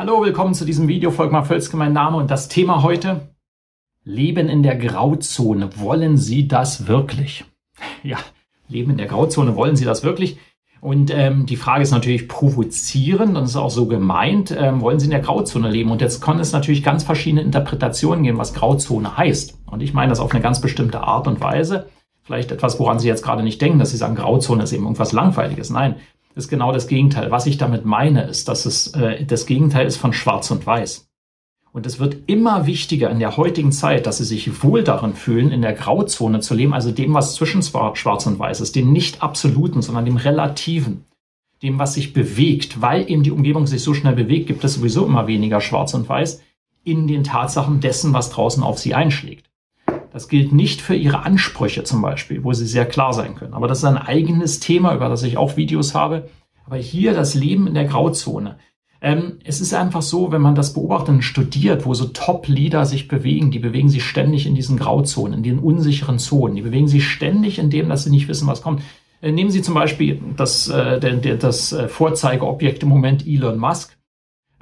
Hallo, willkommen zu diesem Video. Volkmar Völzke, mein Name und das Thema heute. Leben in der Grauzone. Wollen Sie das wirklich? Ja, Leben in der Grauzone. Wollen Sie das wirklich? Und ähm, die Frage ist natürlich provozierend und ist auch so gemeint. Ähm, wollen Sie in der Grauzone leben? Und jetzt kann es natürlich ganz verschiedene Interpretationen geben, was Grauzone heißt. Und ich meine das auf eine ganz bestimmte Art und Weise. Vielleicht etwas, woran Sie jetzt gerade nicht denken, dass Sie sagen, Grauzone ist eben irgendwas Langweiliges. Nein, ist genau das Gegenteil. Was ich damit meine, ist, dass es äh, das Gegenteil ist von Schwarz und Weiß. Und es wird immer wichtiger in der heutigen Zeit, dass sie sich wohl darin fühlen, in der Grauzone zu leben, also dem, was zwischen Schwarz und Weiß ist, dem nicht absoluten, sondern dem relativen, dem, was sich bewegt, weil eben die Umgebung sich so schnell bewegt, gibt es sowieso immer weniger Schwarz und Weiß in den Tatsachen dessen, was draußen auf sie einschlägt. Das gilt nicht für ihre Ansprüche zum Beispiel, wo sie sehr klar sein können. Aber das ist ein eigenes Thema, über das ich auch Videos habe. Aber hier das Leben in der Grauzone. Ähm, es ist einfach so, wenn man das beobachtet und studiert, wo so Top-Leader sich bewegen, die bewegen sich ständig in diesen Grauzonen, in den unsicheren Zonen. Die bewegen sich ständig in dem, dass sie nicht wissen, was kommt. Äh, nehmen Sie zum Beispiel das, äh, der, der, das äh, Vorzeigeobjekt im Moment Elon Musk.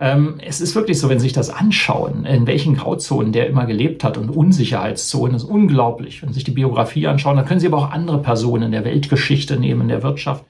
Ähm, es ist wirklich so, wenn Sie sich das anschauen, in welchen Grauzonen der immer gelebt hat und Unsicherheitszonen, ist unglaublich. Wenn Sie sich die Biografie anschauen, dann können Sie aber auch andere Personen in der Weltgeschichte nehmen, in der Wirtschaft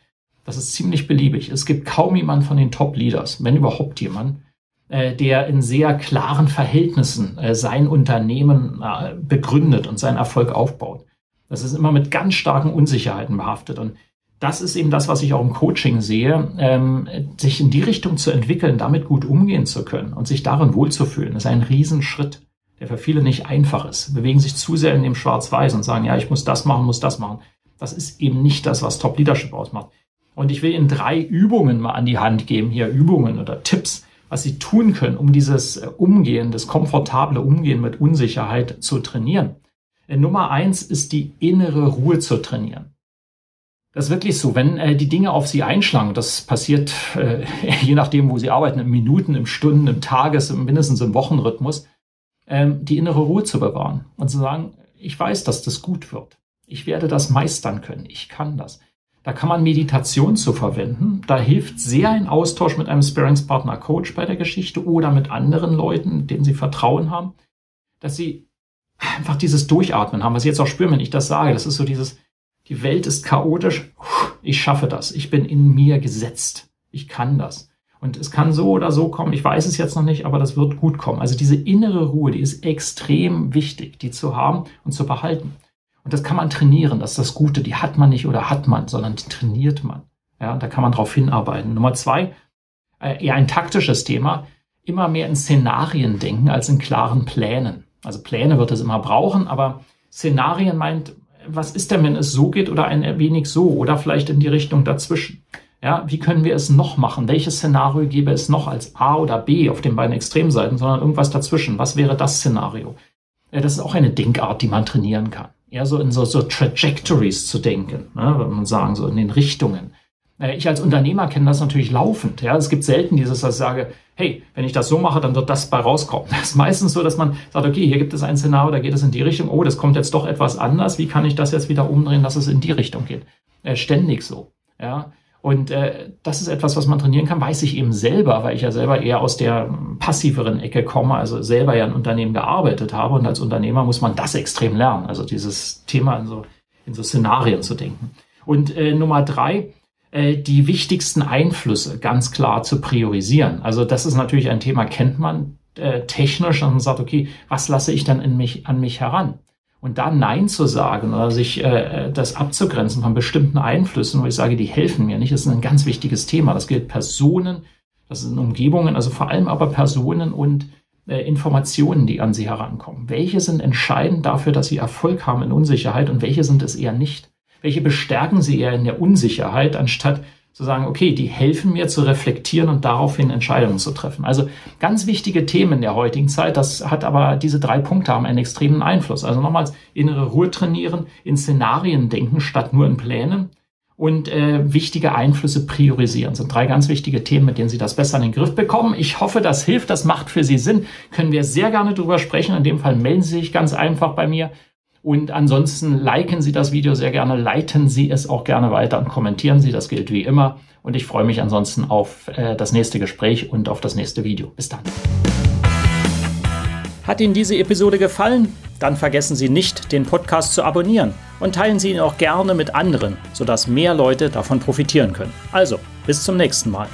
das ist ziemlich beliebig. Es gibt kaum jemand von den Top-Leaders, wenn überhaupt jemand, äh, der in sehr klaren Verhältnissen äh, sein Unternehmen äh, begründet und seinen Erfolg aufbaut. Das ist immer mit ganz starken Unsicherheiten behaftet. Und das ist eben das, was ich auch im Coaching sehe, ähm, sich in die Richtung zu entwickeln, damit gut umgehen zu können und sich darin wohlzufühlen, ist ein Riesenschritt, der für viele nicht einfach ist. Bewegen sich zu sehr in dem Schwarz-Weiß und sagen, ja, ich muss das machen, muss das machen. Das ist eben nicht das, was Top Leadership ausmacht. Und ich will Ihnen drei Übungen mal an die Hand geben, hier Übungen oder Tipps, was Sie tun können, um dieses äh, Umgehen, das komfortable Umgehen mit Unsicherheit zu trainieren. Äh, Nummer eins ist die innere Ruhe zu trainieren. Das ist wirklich so, wenn äh, die Dinge auf Sie einschlagen, das passiert äh, je nachdem, wo Sie arbeiten, in Minuten, im Stunden, im Tages, mindestens im Wochenrhythmus, ähm, die innere Ruhe zu bewahren und zu sagen, ich weiß, dass das gut wird. Ich werde das meistern können. Ich kann das. Da kann man Meditation zu verwenden. Da hilft sehr ein Austausch mit einem Sparingspartner Coach bei der Geschichte oder mit anderen Leuten, denen Sie Vertrauen haben, dass Sie einfach dieses Durchatmen haben, was Sie jetzt auch spüren, wenn ich das sage. Das ist so dieses, die Welt ist chaotisch. Ich schaffe das. Ich bin in mir gesetzt. Ich kann das. Und es kann so oder so kommen. Ich weiß es jetzt noch nicht, aber das wird gut kommen. Also diese innere Ruhe, die ist extrem wichtig, die zu haben und zu behalten. Und das kann man trainieren, das ist das Gute. Die hat man nicht oder hat man, sondern die trainiert man. Ja, da kann man drauf hinarbeiten. Nummer zwei, äh, eher ein taktisches Thema, immer mehr in Szenarien denken als in klaren Plänen. Also Pläne wird es immer brauchen, aber Szenarien meint, was ist denn, wenn es so geht oder ein wenig so oder vielleicht in die Richtung dazwischen? Ja, wie können wir es noch machen? Welches Szenario gäbe es noch als A oder B auf den beiden Extremseiten, sondern irgendwas dazwischen? Was wäre das Szenario? Ja, das ist auch eine Denkart, die man trainieren kann eher so in so, so Trajectories zu denken, ne, wenn man sagen, so in den Richtungen. Äh, ich als Unternehmer kenne das natürlich laufend. Ja, es gibt selten dieses, dass ich sage, hey, wenn ich das so mache, dann wird das bei rauskommen. Das ist meistens so, dass man sagt, okay, hier gibt es ein Szenario, da geht es in die Richtung. Oh, das kommt jetzt doch etwas anders. Wie kann ich das jetzt wieder umdrehen, dass es in die Richtung geht? Äh, ständig so. Ja, und äh, das ist etwas, was man trainieren kann, weiß ich eben selber, weil ich ja selber eher aus der passiveren Ecke komme, also selber ja in Unternehmen gearbeitet habe. Und als Unternehmer muss man das extrem lernen, also dieses Thema in so, in so Szenarien zu denken. Und äh, Nummer drei, die wichtigsten Einflüsse ganz klar zu priorisieren. Also das ist natürlich ein Thema, kennt man äh, technisch und sagt, okay, was lasse ich dann in mich, an mich heran? Und da Nein zu sagen oder sich äh, das abzugrenzen von bestimmten Einflüssen, wo ich sage, die helfen mir nicht, ist ein ganz wichtiges Thema. Das gilt Personen, das sind Umgebungen, also vor allem aber Personen und äh, Informationen, die an sie herankommen. Welche sind entscheidend dafür, dass sie Erfolg haben in Unsicherheit und welche sind es eher nicht? Welche bestärken sie eher in der Unsicherheit, anstatt zu sagen, okay, die helfen mir zu reflektieren und daraufhin Entscheidungen zu treffen. Also ganz wichtige Themen in der heutigen Zeit. Das hat aber diese drei Punkte haben einen extremen Einfluss. Also nochmals innere Ruhe trainieren, in Szenarien denken statt nur in Plänen und äh, wichtige Einflüsse priorisieren. Das sind drei ganz wichtige Themen, mit denen Sie das besser in den Griff bekommen. Ich hoffe, das hilft, das macht für Sie Sinn. Können wir sehr gerne drüber sprechen. In dem Fall melden Sie sich ganz einfach bei mir. Und ansonsten liken Sie das Video sehr gerne, leiten Sie es auch gerne weiter und kommentieren Sie. Das gilt wie immer. Und ich freue mich ansonsten auf äh, das nächste Gespräch und auf das nächste Video. Bis dann. Hat Ihnen diese Episode gefallen? Dann vergessen Sie nicht, den Podcast zu abonnieren und teilen Sie ihn auch gerne mit anderen, sodass mehr Leute davon profitieren können. Also, bis zum nächsten Mal.